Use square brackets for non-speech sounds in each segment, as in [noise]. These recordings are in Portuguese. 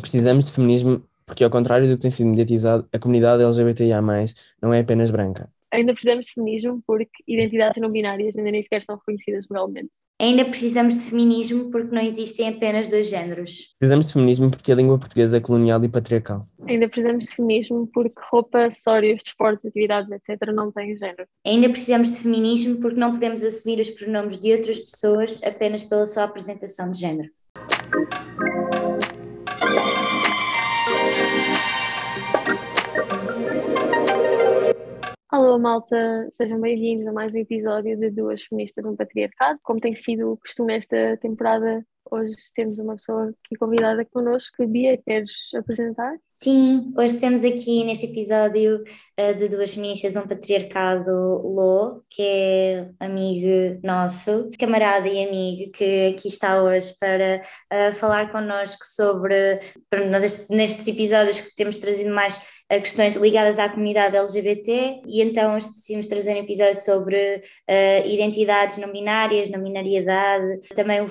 Precisamos de feminismo porque, ao contrário do que tem sido mediatizado, a comunidade LGBTIA+, não é apenas branca. Ainda precisamos de feminismo porque identidades não binárias ainda nem sequer são reconhecidas legalmente. Ainda precisamos de feminismo porque não existem apenas dois géneros. Precisamos de feminismo porque a língua portuguesa é colonial e patriarcal. Ainda precisamos de feminismo porque roupa, acessórios, desportos, atividades, etc. não têm género. Ainda precisamos de feminismo porque não podemos assumir os pronomes de outras pessoas apenas pela sua apresentação de género. Alô, malta, sejam bem-vindos a mais um episódio de Duas Feministas, um Patriarcado. Como tem sido o costume esta temporada, hoje temos uma pessoa aqui convidada connosco. Bia, queres apresentar? Sim, hoje temos aqui nesse episódio uh, de Duas Feministas, um Patriarcado Lô, que é amigo nosso, camarada e amigo, que aqui está hoje para uh, falar connosco sobre. Nós, nestes episódios que temos trazido mais a questões ligadas à comunidade LGBT e então decidimos trazer um episódio sobre uh, identidades não binárias, não binariedade, também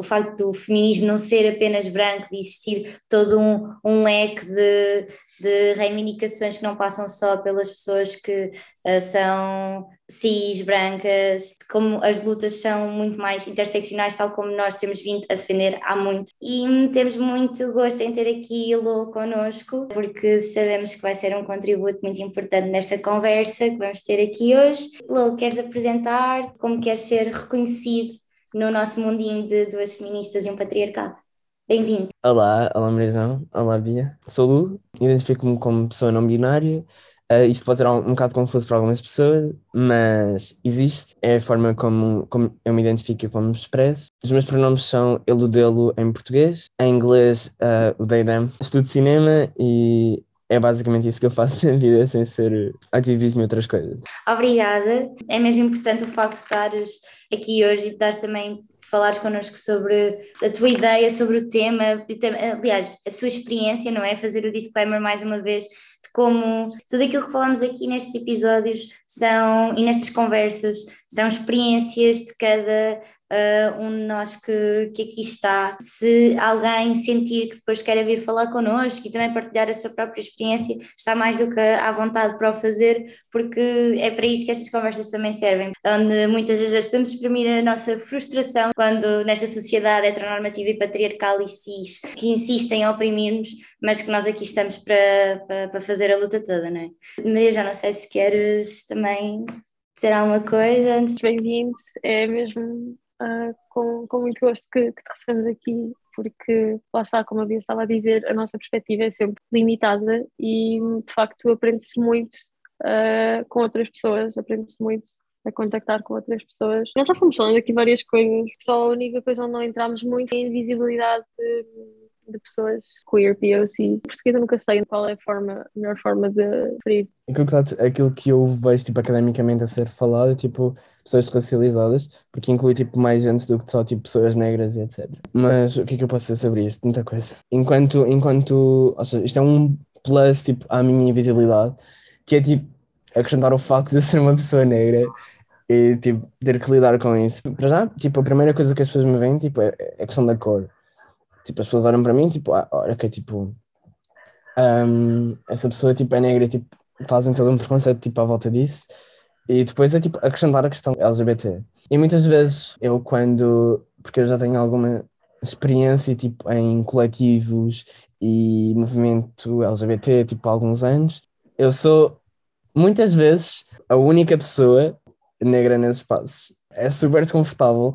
o, facto do feminismo não ser apenas branco, de existir todo um, um leque de, de reivindicações que não passam só pelas pessoas que uh, são cis, brancas, como as lutas são muito mais interseccionais, tal como nós temos vindo a defender há muito. E temos muito gosto em ter aqui Lô connosco, porque sabemos que vai ser um contributo muito importante nesta conversa que vamos ter aqui hoje. Lô, queres apresentar como queres ser reconhecido no nosso mundinho de duas feministas e um patriarcado? Bem-vindo. Olá, olá Marizão, olá Bia. Sou Lu, identifico-me como pessoa não binária. Uh, isto pode ser um, um bocado confuso para algumas pessoas, mas existe, é a forma como, como eu me identifico e como me expresso. Os meus pronomes são ele, dele em português, em inglês uh, o they, them. Estudo cinema e é basicamente isso que eu faço [laughs] na vida, sem ser ativismo e outras coisas. Obrigada. É mesmo importante o facto de estares aqui hoje e dares também falares connosco sobre a tua ideia, sobre o tema, aliás, a tua experiência, não é? Fazer o disclaimer mais uma vez de como tudo aquilo que falamos aqui nestes episódios são e nestas conversas são experiências de cada uh, um de nós que, que aqui está. Se alguém sentir que depois quer vir falar connosco e também partilhar a sua própria experiência, está mais do que à vontade para o fazer, porque é para isso que estas conversas também servem, onde muitas das vezes podemos exprimir a nossa frustração quando nesta sociedade heteronormativa e patriarcal e cis que insistem em oprimir-nos, mas que nós aqui estamos para, para, para fazer a luta toda, não é? Maria, já não sei se queres também dizer alguma coisa antes. Bem-vindo, é mesmo uh, com, com muito gosto que, que te recebemos aqui, porque lá está, como a Bia estava a dizer, a nossa perspectiva é sempre limitada e de facto aprende-se muito uh, com outras pessoas, aprende-se muito a contactar com outras pessoas. Nós já fomos falando aqui várias coisas, só a única coisa onde não entramos muito é a invisibilidade de, de pessoas queer, POC. Português eu nunca sei qual é a, forma, a melhor forma de referir. Aquilo que eu vejo tipo, academicamente a ser falado é tipo pessoas racializadas, porque inclui tipo mais gente do que só tipo pessoas negras e etc. Mas o que é que eu posso dizer sobre isto? Muita coisa. Enquanto, enquanto, ou seja, isto é um plus tipo à minha invisibilidade, que é tipo acrescentar o facto de eu ser uma pessoa negra e tipo ter que lidar com isso. Para já, tipo, a primeira coisa que as pessoas me veem tipo, é, é a questão da cor. Tipo, as pessoas olham para mim, tipo, ah, olha que tipo, um, essa pessoa tipo, é negra, tipo, fazem todo um preconceito tipo, à volta disso. E depois é tipo acrescentar a questão LGBT. E muitas vezes eu quando, porque eu já tenho alguma experiência tipo em coletivos e movimento LGBT tipo há alguns anos, eu sou muitas vezes a única pessoa negra nesses espaços. É super desconfortável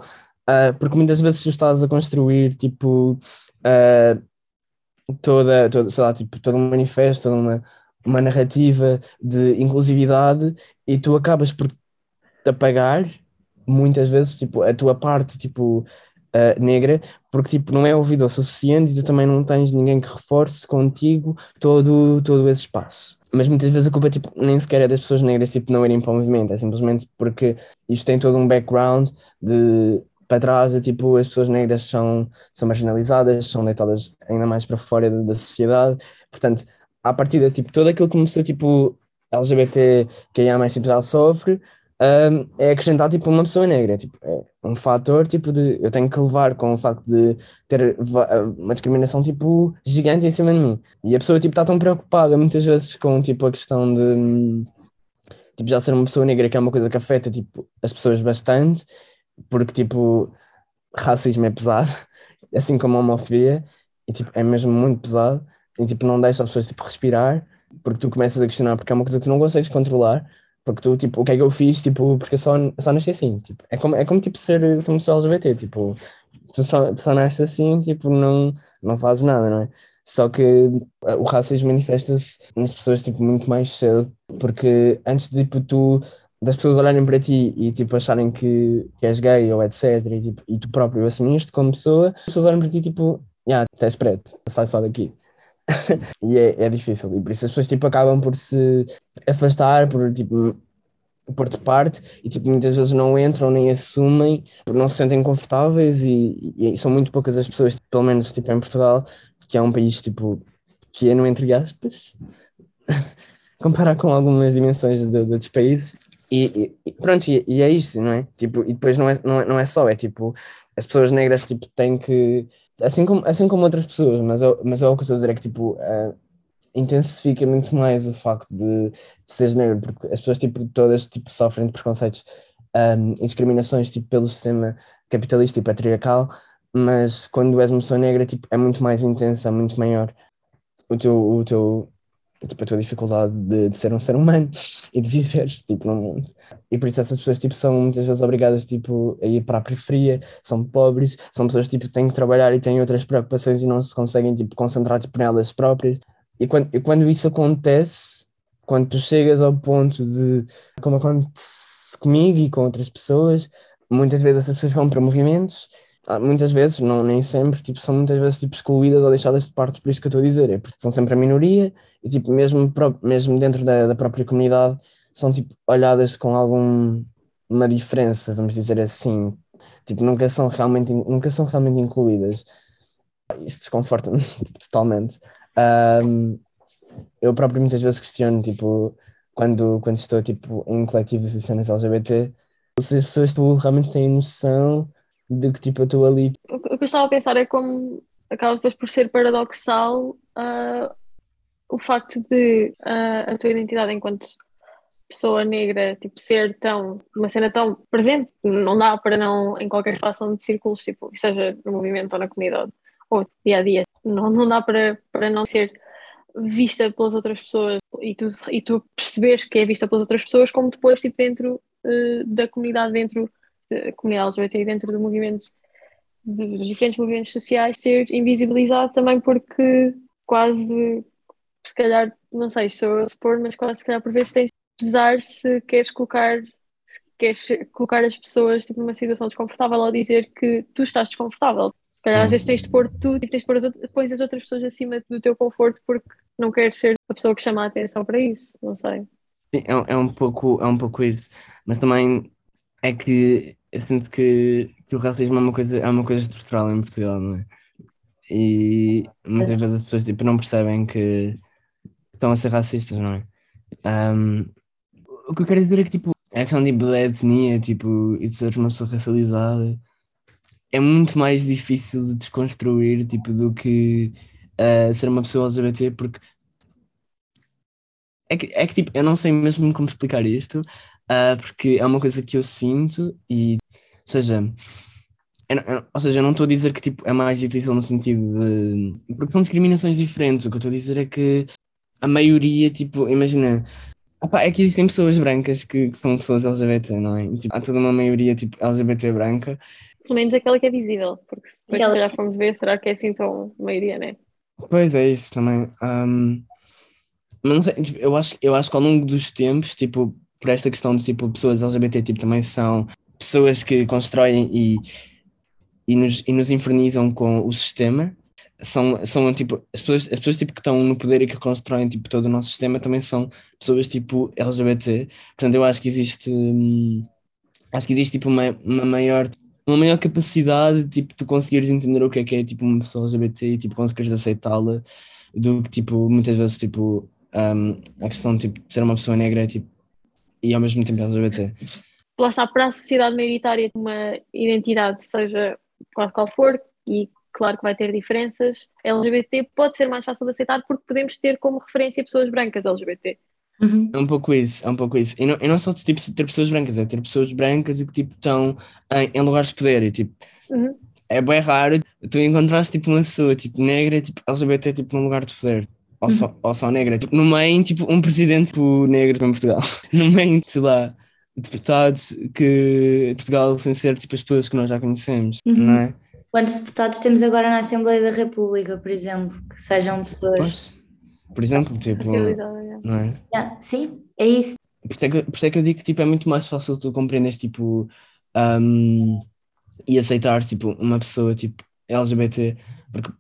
uh, porque muitas vezes tu estás a construir tipo uh, toda, toda, sei lá, tipo, todo um manifesto, toda uma, uma narrativa de inclusividade e tu acabas por te apagar muitas vezes tipo, a tua parte tipo, uh, negra, porque tipo, não é ouvido o suficiente e tu também não tens ninguém que reforce contigo todo, todo esse espaço. Mas muitas vezes a culpa tipo, nem sequer é das pessoas negras tipo, não irem para o movimento, é simplesmente porque isto tem todo um background de para trás, de, tipo, as pessoas negras são, são marginalizadas, são deitadas ainda mais para fora da, da sociedade, portanto, à partida, tipo, todo aquilo que começou, tipo, LGBT, que a mais tipo, já sofre, um, é acrescentar tipo uma pessoa negra, tipo, é um fator tipo de eu tenho que levar com o facto de ter uma discriminação tipo gigante em cima de mim. E a pessoa tipo está tão preocupada muitas vezes com tipo a questão de tipo já ser uma pessoa negra que é uma coisa que afeta tipo as pessoas bastante, porque tipo racismo é pesado, [laughs] assim como a homofobia, e tipo é mesmo muito pesado, e tipo não deixa as pessoas tipo respirar, porque tu começas a questionar porque é uma coisa que tu não consegues controlar porque tu, tipo, o que é que eu fiz, tipo, porque só, só nasci assim, tipo, é como, é como, tipo, ser uma pessoa LGBT, tipo, tu só, tu só nasces assim, tipo, não, não fazes nada, não é? Só que o racismo manifesta-se nas pessoas, tipo, muito mais cedo, porque antes de, tipo, tu, das pessoas olharem para ti e, tipo, acharem que, que és gay ou etc, e, tipo, e tu próprio assumiste como pessoa, as pessoas olham para ti, tipo, ah, yeah, és preto, sai só daqui. [laughs] e é, é difícil. E por isso as pessoas tipo, acabam por se afastar, por tipo por de parte e tipo muitas vezes não entram nem assumem porque não se sentem confortáveis e, e, são muito poucas as pessoas pelo menos tipo em Portugal que é um país tipo pequeno entre aspas [laughs] comparar com algumas dimensões de, de outros países e, e pronto e, e, é isso não é? Tipo e depois não é, não é não é só é tipo as pessoas negras tipo têm que assim como, assim como outras pessoas, mas, eu, mas é o que eu estou a dizer é que tipo, uh, intensifica muito mais o facto de, de seres negro, porque as pessoas tipo, todas tipo, sofrem de preconceitos um, e discriminações tipo, pelo sistema capitalista e patriarcal, mas quando és uma pessoa negra tipo, é muito mais intensa, muito maior. O teu, o teu, tipo, a tua dificuldade de, de, ser um ser humano [laughs] e de viver tipo, no mundo. E por isso essas pessoas tipo, são muitas vezes obrigadas tipo, a ir para a periferia, são pobres, são pessoas tipo, que têm que trabalhar e têm outras preocupações e não se conseguem tipo, concentrar tipo, nelas próprias. E quando, e quando isso acontece, quando tu chegas ao ponto de, como acontece comigo e com outras pessoas, muitas vezes essas pessoas vão para movimentos muitas vezes, não nem sempre, tipo, são muitas vezes tipo, excluídas ou deixadas de parte, por isso que eu estou a dizer, é porque são sempre a minoria e tipo, mesmo, mesmo dentro da, da própria comunidade são tipo, olhadas com alguma diferença, vamos dizer assim, tipo, nunca são realmente, nunca são realmente incluídas. Isso desconforta-me [laughs] totalmente. Um, eu próprio muitas vezes questiono, tipo, quando, quando estou tipo, em coletivos e cenas LGBT, se as pessoas tipo, realmente têm noção de que tipo eu estou ali. O que eu estava a pensar é como acaba depois por ser paradoxal uh, o facto de uh, a tua identidade enquanto pessoa negra tipo ser tão uma cena tão presente não dá para não em qualquer relação de círculos tipo seja no movimento ou na comunidade ou dia a dia não, não dá para, para não ser vista pelas outras pessoas e tu, e tu perceberes que é vista pelas outras pessoas como depois tipo dentro uh, da comunidade dentro a comunidade LGBT dentro do movimento, dos diferentes movimentos sociais, ser invisibilizado também porque quase, se calhar, não sei, sou eu supor, mas quase se calhar por vezes tens de pesar se queres colocar se queres colocar as pessoas tipo, numa situação desconfortável ou dizer que tu estás desconfortável. Se calhar às vezes tens de pôr tu e tens de pôr as outras, pões as outras pessoas acima do teu conforto porque não queres ser a pessoa que chama a atenção para isso, não sei. Sim, é, é, um pouco, é um pouco isso, mas também é que eu sinto que, que o racismo é uma coisa, é uma coisa estrutural em Portugal, não é? E muitas vezes as pessoas tipo, não percebem que estão a ser racistas, não é? Um, o que eu quero dizer é que tipo, a questão tipo, da etnia tipo, e de seres uma pessoa racializada é muito mais difícil de desconstruir tipo, do que uh, ser uma pessoa LGBT, porque é que, é que tipo, eu não sei mesmo como explicar isto, uh, porque é uma coisa que eu sinto e, ou seja, eu, eu, ou seja, eu não estou a dizer que tipo, é mais difícil no sentido de. Porque são discriminações diferentes. O que eu estou a dizer é que a maioria, tipo, imagina. Opa, é que existem pessoas brancas que, que são pessoas LGBT, não é? Tipo, há toda uma maioria tipo, LGBT branca. Pelo menos aquela que é visível, porque se depois Aquela... já fomos ver, será que é assim tão maioria, né? Pois é, isso também. Um, mas não sei, tipo, eu acho, eu acho que ao longo dos tempos, tipo, por esta questão de tipo pessoas LGBT tipo, também são pessoas que constroem e, e, nos, e nos infernizam com o sistema. São, são tipo as pessoas, as pessoas tipo, que estão no poder e que constroem tipo, todo o nosso sistema também são pessoas tipo LGBT portanto eu acho que existe hum, acho que existe tipo uma, uma maior uma maior capacidade tipo de conseguires entender o que é que é tipo uma pessoa LGBT e tipo conseguires aceitá-la do que tipo muitas vezes tipo um, a questão tipo, de ser uma pessoa negra é tipo e ao mesmo tempo LGBT. Lá está, para a sociedade maioritária, uma identidade, seja qual, qual for, e claro que vai ter diferenças, LGBT pode ser mais fácil de aceitar porque podemos ter como referência pessoas brancas LGBT. Uhum. É um pouco isso, é um pouco isso. E não, e não só tipo, ter pessoas brancas, é ter pessoas brancas e que tipo estão em, em lugares de poder e tipo. Uhum. É bem raro tu encontrares tipo uma pessoa tipo negra, tipo LGBT, tipo num lugar de poder. Ou, só, ou só negra, tipo, no meio, tipo, um presidente tipo, negro em Portugal, [laughs] no meio, sei lá, deputados que Portugal sem ser tipo as pessoas que nós já conhecemos, Uhum. não é? Quantos deputados temos agora na Assembleia da República, por exemplo, que sejam pessoas. Pois, por exemplo, tipo, é. não é? Ah, sim, é isso. Por isso, é que, por isso é que eu digo que tipo, é muito mais fácil tu compreenderes tipo, um, e aceitar tipo, uma pessoa tipo, LGBT, porque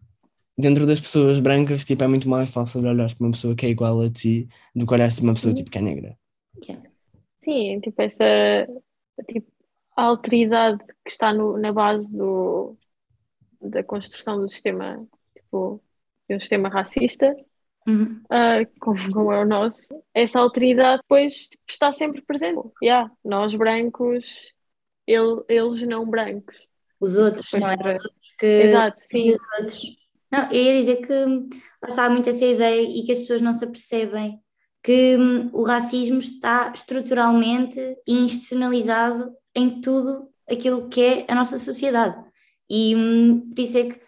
dentro das pessoas brancas tipo, é muito mais fácil olhar para uma pessoa que é igual a ti do que olhar para uma pessoa Uhum. tipo, que é negra. Sim, tipo, essa tipo, alteridade que está no, na base do, da construção do sistema, tipo, de um sistema racista, Uhum. ah, como, como é o nosso, essa alteridade depois tipo, está sempre presente. Yeah, nós brancos, ele- eles não brancos. Os outros, não é? é. Os outros que. Exato, e sim. os outros. Não, eu ia dizer que está muito essa ideia e que as pessoas não se apercebem que hum, o racismo está estruturalmente institucionalizado em tudo aquilo que é a nossa sociedade. E hum, por isso é que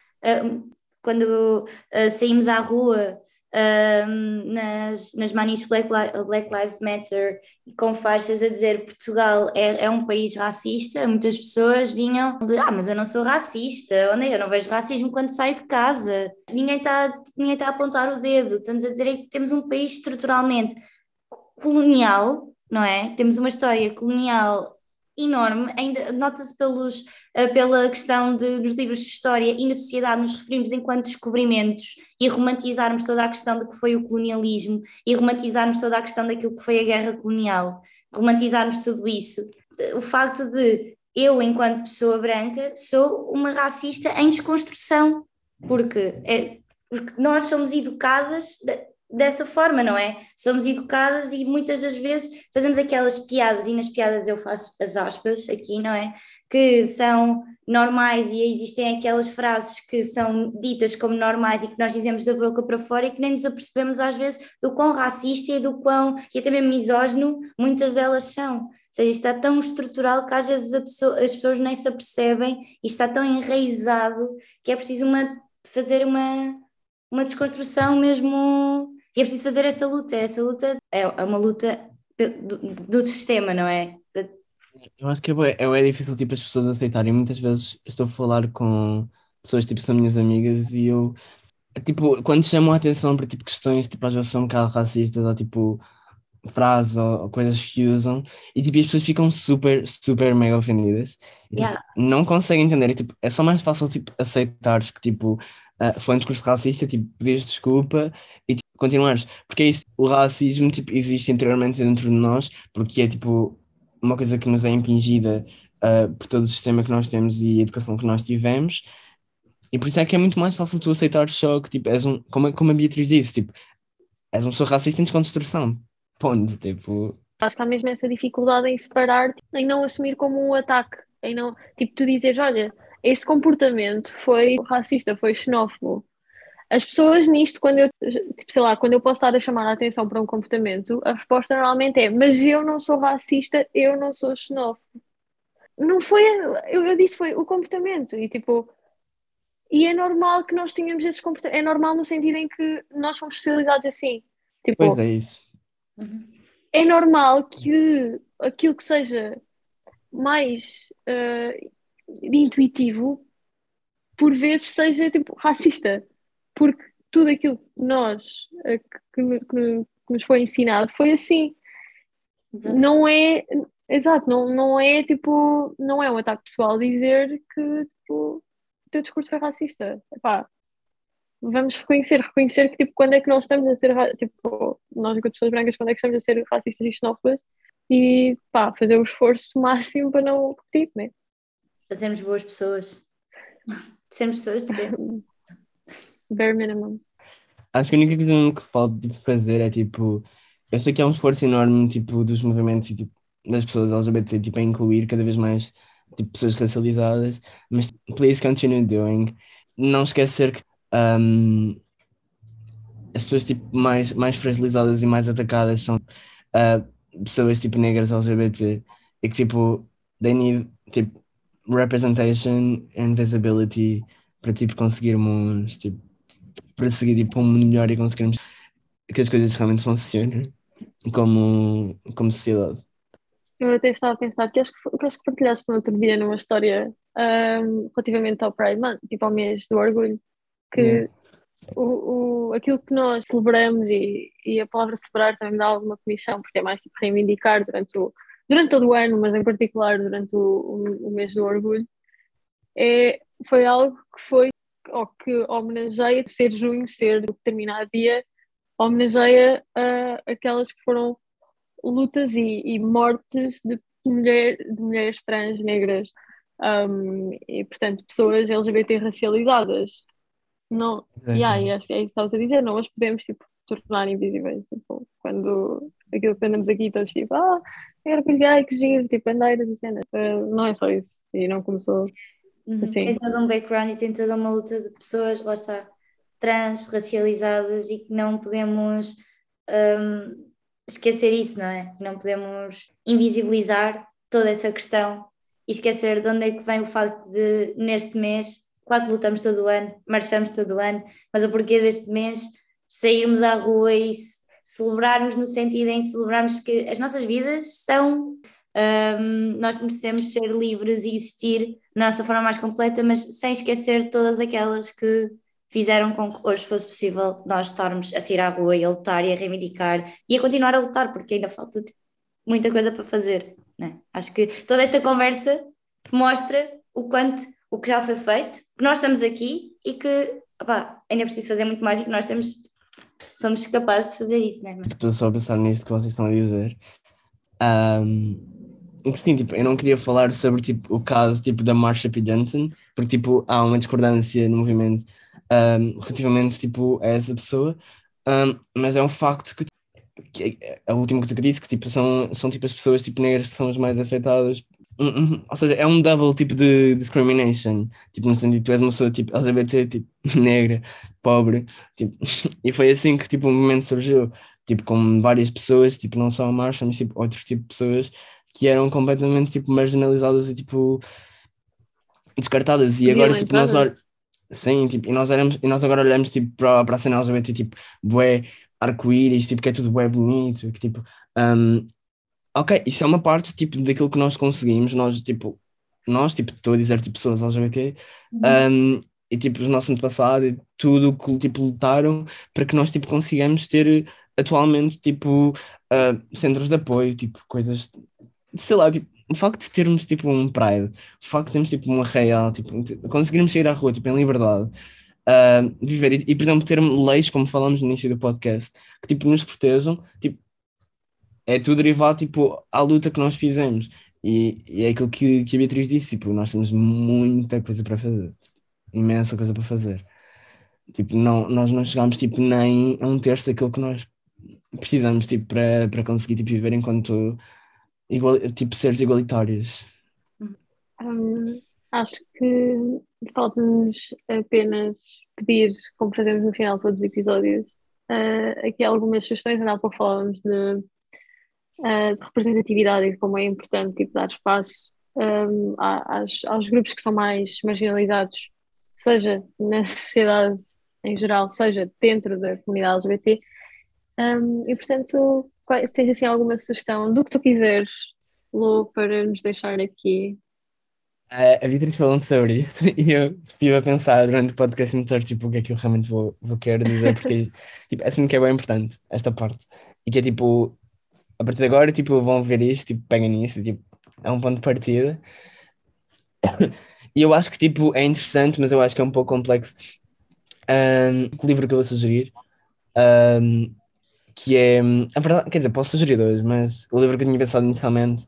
hum, quando uh, saímos à rua nas, nas manis Black, Black Lives Matter com faixas a dizer Portugal é, é um país racista, muitas pessoas vinham de ah, mas eu não sou racista, onde é? eu não vejo racismo quando saio de casa. Ninguém está ninguém está a apontar o dedo, estamos a dizer é que temos um país estruturalmente colonial, não é? Temos uma história colonial enorme, ainda nota-se pelos, eh, pela questão de nos livros de história e na sociedade nos referimos enquanto descobrimentos e romantizarmos toda a questão do que foi o colonialismo e romantizarmos toda a questão daquilo que foi a guerra colonial, romantizarmos tudo isso. O facto de eu, enquanto pessoa branca, sou uma racista em desconstrução, porque, é, porque nós somos educadas dessa forma, não é? Somos educadas e muitas das vezes fazemos aquelas piadas, e nas piadas eu faço as aspas aqui, não é? Que são normais e existem aquelas frases que são ditas como normais e que nós dizemos da boca para fora e que nem nos apercebemos às vezes do quão racista e do quão, e até mesmo misógino, muitas delas são. Ou seja, está tão estrutural que às vezes pessoa- as pessoas nem se apercebem e está tão enraizado que é preciso uma, fazer uma, uma desconstrução mesmo. E é preciso fazer essa luta. Essa luta é é uma luta do, do sistema, não é? Eu acho que é, é, difícil tipo, as pessoas aceitarem. Muitas vezes estou a falar com pessoas tipo são minhas amigas e eu tipo, quando chamam a atenção para tipo questões tipo às vezes são um bocado racistas ou tipo frases ou, ou coisas que usam e tipo as pessoas ficam super, super mega ofendidas e tipo, Yeah. não conseguem entender e, tipo, é só mais fácil tipo aceitares que tipo ah, foi um discurso racista, tipo pedires desculpa e tipo, continuares, porque é isso, o racismo tipo existe interiormente dentro de nós porque é tipo uma coisa que nos é impingida ah, por todo o sistema que nós temos e a educação que nós tivemos. E por isso é que é muito mais fácil tu aceitar só que tipo, és um, como, como a Beatriz disse, tipo, és uma pessoa racista em desconstrução. Ponto, tipo, Acho que há mesmo essa dificuldade em separar, em não assumir como um ataque, em não, tipo, tu dizes, olha, esse comportamento foi racista, foi xenófobo. As pessoas nisto, quando eu, tipo, sei lá, quando eu posso estar a chamar a atenção para um comportamento, a resposta normalmente é, mas eu não sou racista, eu não sou xenófobo. Não foi, eu, eu disse foi o comportamento, e tipo, e é normal que nós tenhamos esses comportamentos, é normal no sentido em que nós fomos socializados assim. Tipo, pois é isso. é normal que aquilo que seja mais eh, intuitivo, por vezes seja tipo racista, porque tudo aquilo que nós eh, que, que que no- que nos foi ensinado foi assim. Exato. Não é, exato, não, não é tipo, não é um ataque pessoal dizer que tipo, o teu discurso foi racista. Epá, vamos reconhecer, reconhecer que tipo, quando é que nós estamos a ser, tipo, nós enquanto pessoas brancas, quando é que estamos a ser racistas e xenófobas e pá, fazer o esforço máximo para não repetir, né? Para sermos boas pessoas. Sermos pessoas de ser. [laughs] Bare minimum. Acho que a única coisa que falta tipo, fazer é tipo eu sei que é um esforço enorme, tipo, dos movimentos e, tipo, das pessoas LGBT, tipo, a incluir cada vez mais, tipo, pessoas racializadas, mas please continue doing. Não esquecer que um, as pessoas, tipo, mais, mais fragilizadas e mais atacadas são uh, pessoas, tipo, negras LGBT e que, tipo, they need, tipo, representation and visibility para, tipo, conseguirmos, tipo, para seguir, tipo, um melhor e conseguirmos que as coisas realmente funcionem como, como sociedade. Eu até estava a pensar que acho que, que, acho que partilhaste no outro dia numa história um, relativamente ao Pride Month, tipo ao mês do orgulho, que yeah. o, o, aquilo que nós celebramos e, e a palavra celebrar também me dá alguma comissão, porque é mais tipo reivindicar durante, o, durante todo o ano, mas em particular durante o, o, o mês do orgulho, é, foi algo que foi, ou que homenageia ser junho, ser determinado dia, homenageia uh, aquelas que foram lutas e, e mortes de, mulher, de mulheres trans negras um, e, portanto, pessoas LGBT racializadas. Não, é. yeah, acho que é isso que estavas a dizer, não as podemos tipo, tornar invisíveis. Tipo, quando aquilo que andamos aqui todos tipo, ah, era gay, que giro, tipo, andeiras e cenas. Uh, não é só isso. E não começou uhum. assim. Tem todo um background e tem toda uma luta de pessoas, lá está, trans, racializadas e que não podemos um, esquecer isso, não é? Não podemos invisibilizar toda essa questão e esquecer de onde é que vem o facto de, neste mês, claro que lutamos todo o ano, marchamos todo o ano, mas o porquê deste mês sairmos à rua e celebrarmos no sentido em celebrarmos que as nossas vidas são. Um, nós merecemos ser livres e existir na nossa forma mais completa, mas sem esquecer todas aquelas que fizeram com que hoje fosse possível nós estarmos a sair à rua e a lutar e a reivindicar e a continuar a lutar, porque ainda falta muita coisa para fazer. Né? Acho que toda esta conversa mostra o quanto o que já foi feito, que nós estamos aqui e que ainda é preciso fazer muito mais e que nós temos, somos capazes de fazer isso. Né? Estou só a pensar nisto que vocês estão a dizer. Um... Sim, tipo, eu não queria falar sobre tipo, o caso tipo, da Marsha P. Johnson, porque tipo, há uma discordância no movimento um, relativamente tipo, a essa pessoa, um, mas é um facto que, que é a última coisa que disse, que tipo, são, são tipo as pessoas tipo, negras que são as mais afetadas. Ou seja, é um double tipo de discrimination, tipo, no sentido tu és uma pessoa tipo LGBT, tipo, [laughs] negra, pobre, tipo, [laughs] e foi assim que tipo, o movimento surgiu, tipo, com várias pessoas, tipo, não só a Marcha, mas tipo, outros tipos de pessoas que eram completamente tipo, marginalizadas e tipo descartadas. E agora, tipo, nós olhamos Sim, tipo, e nós, olhamos, e nós agora olhamos tipo, para, para a cena LGBT, tipo, bué, arco-íris, tipo, que é tudo bué bonito, que tipo, um, ok, isso é uma parte, tipo, daquilo que nós conseguimos, nós, tipo, nós, tipo, estou a dizer, tipo, pessoas LGBT, uhum. um, e, tipo, os nossos antepassados, e tudo que, tipo, lutaram para que nós, tipo, consigamos ter, atualmente, tipo, uh, centros de apoio, tipo, coisas, sei lá, tipo, o facto de termos tipo um Pride, o facto de termos tipo um arraial, tipo, conseguirmos sair à rua tipo, em liberdade, uh, viver e, e, por exemplo, ter leis, como falamos no início do podcast, que tipo nos protejam, tipo, é tudo derivado tipo, à luta que nós fizemos. E, e é aquilo que, que a Beatriz disse, tipo, nós temos muita coisa para fazer, imensa coisa para fazer. Tipo, não, nós não chegamos tipo, nem a um terço daquilo que nós precisamos tipo, para, para conseguir tipo, viver enquanto igual, tipo seres igualitários? Hum, acho que falta-nos apenas pedir, como fazemos no final de todos os episódios, uh, aqui algumas sugestões. Ainda há pouco falávamos de, uh, de, representatividade e de como é importante tipo, dar espaço um, às, aos grupos que são mais marginalizados, seja na sociedade em geral, seja dentro da comunidade LGBT. Um, e portanto, se tens assim alguma sugestão do que tu quiseres, Lu, para nos deixar aqui? Uh, a Beatriz falou sobre isso [laughs] e eu estive a pensar durante o podcast inteiro tipo, o que é que eu realmente vou, vou querer dizer, porque [laughs] tipo, é assim que é bem importante, esta parte. E que é tipo, a partir de agora, tipo, vão ver isto, tipo, peguem nisto, tipo, é um ponto de partida. E eu acho que tipo, é interessante, mas eu acho que é um pouco complexo. Um, o livro que eu vou sugerir um, que é. A verdade, quer dizer, posso sugerir dois, mas o livro que eu tinha pensado inicialmente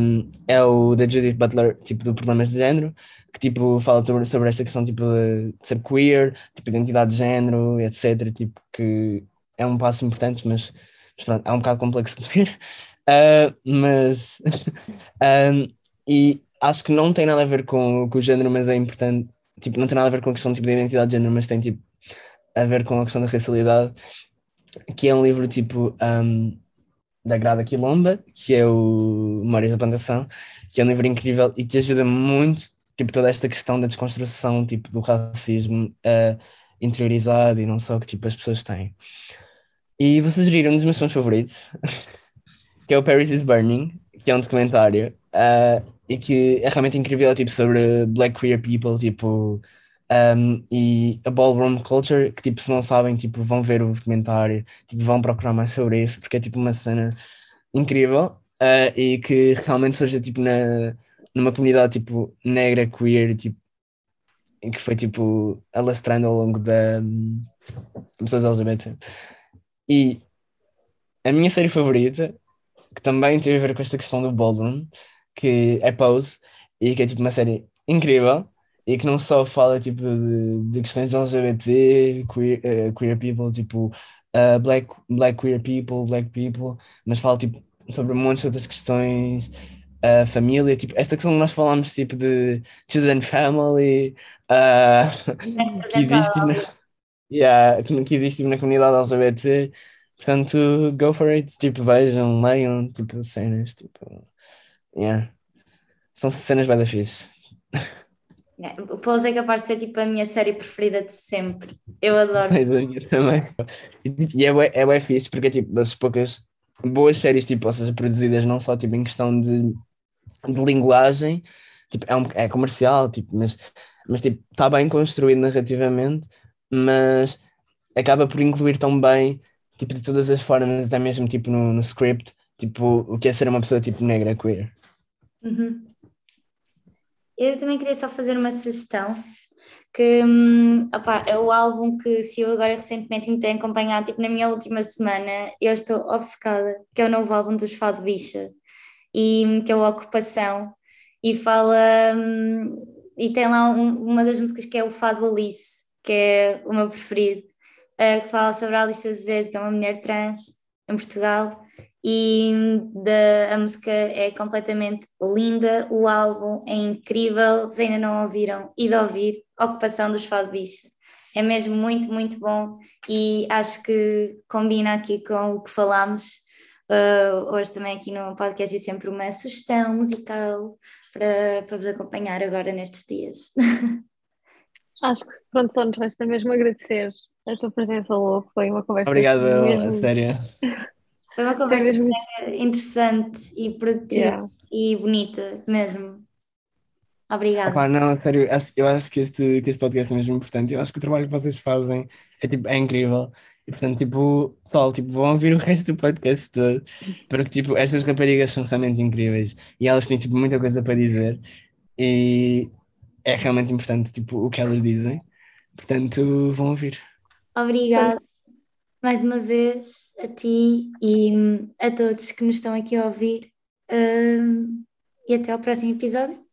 um, é o da Judith Butler, tipo, do Problemas de Género, que tipo, fala sobre, sobre esta questão tipo, de, ser queer, tipo, identidade de género, etc. Tipo, que é um passo importante, mas Mas pronto, é um bocado complexo de ver. Uh, [laughs] mas. um, [laughs] e acho que não tem nada a ver com, com o género, mas é importante. Tipo, não tem nada a ver com a questão tipo, de identidade de género, mas tem tipo, a ver com a questão da racialidade, que é um livro tipo um, da Grada Quilomba, que é o Memórias da Plantação, que é um livro incrível e que ajuda muito tipo, toda esta questão da desconstrução tipo, do racismo uh, interiorizado e não só que tipo, as pessoas têm. E vou sugerir um dos meus filmes favoritos, [laughs] que é o Paris is Burning, que é um documentário uh, e que é realmente incrível, tipo, sobre black queer people, tipo, um, e a ballroom culture, que tipo, se não sabem, tipo, vão ver o documentário, tipo, vão procurar mais sobre isso, porque é tipo uma cena incrível uh, e que realmente surge tipo na, numa comunidade tipo negra, queer, tipo, que foi tipo alastrando ao longo da um, pessoas LGBT. E a minha série favorita, que também tem a ver com esta questão do ballroom, que é Pose, e que é tipo uma série incrível, e que não só fala tipo de, de questões LGBT, queer, uh, queer people, tipo uh, black, black queer people, black people, mas fala tipo sobre de outras questões, uh, família, tipo esta questão que nós falamos tipo de children family, [laughs] que existe na, yeah, que existe tipo, na comunidade LGBT, portanto go for it, tipo vejam, leiam, tipo cenas, tipo yeah. são cenas bem fixe. O Pose é capaz de ser tipo a minha série preferida de sempre. Eu adoro. [laughs] Minha também. E é bem, é bem fixe porque é tipo das poucas boas séries, tipo, ou seja, produzidas não só tipo em questão de, de linguagem, tipo, é, um, é comercial, tipo, mas, mas tipo, está bem construído narrativamente, mas acaba por incluir tão bem, tipo, de todas as formas, até mesmo tipo no, no script, tipo, o que é ser uma pessoa tipo negra queer. Uhum. Eu também queria só fazer uma sugestão que hum, opa, é o álbum que se eu agora recentemente me tenho acompanhado, tipo na minha última semana, eu estou obcecada, que é o novo álbum dos Fado Bicha, e hum, que é o Ocupação, e fala, hum, e tem lá um, uma das músicas que é o Fado Alice, que é o meu preferido, uh, que fala sobre a Alice Azevedo, que é uma mulher trans em Portugal, e da, a música é completamente linda, o álbum é incrível, se ainda não ouviram, e de ouvir, Ocupação dos Fado Bicha. É mesmo muito, muito bom e acho que combina aqui com o que falámos uh, hoje também aqui no podcast é sempre uma sugestão musical para, para vos acompanhar agora nestes dias. [laughs] Acho que pronto, só nos resta mesmo agradecer a tua presença, Lô. Foi uma conversa. Obrigado, mesmo... a sério. [laughs] Foi uma conversa Foi interessante e produtiva yeah. e bonita mesmo. Obrigada. Opa, não, sério, eu acho que este, que este podcast é mesmo importante. Eu acho que o trabalho que vocês fazem é, tipo, é incrível. E portanto, tipo, pessoal, tipo, vão ouvir o resto do podcast todo, porque tipo, estas raparigas são realmente incríveis e elas têm tipo, muita coisa para dizer e é realmente importante tipo, o que elas dizem. Portanto, vão ouvir. Obrigada mais uma vez a ti e a todos que nos estão aqui a ouvir. Um, e até ao próximo episódio.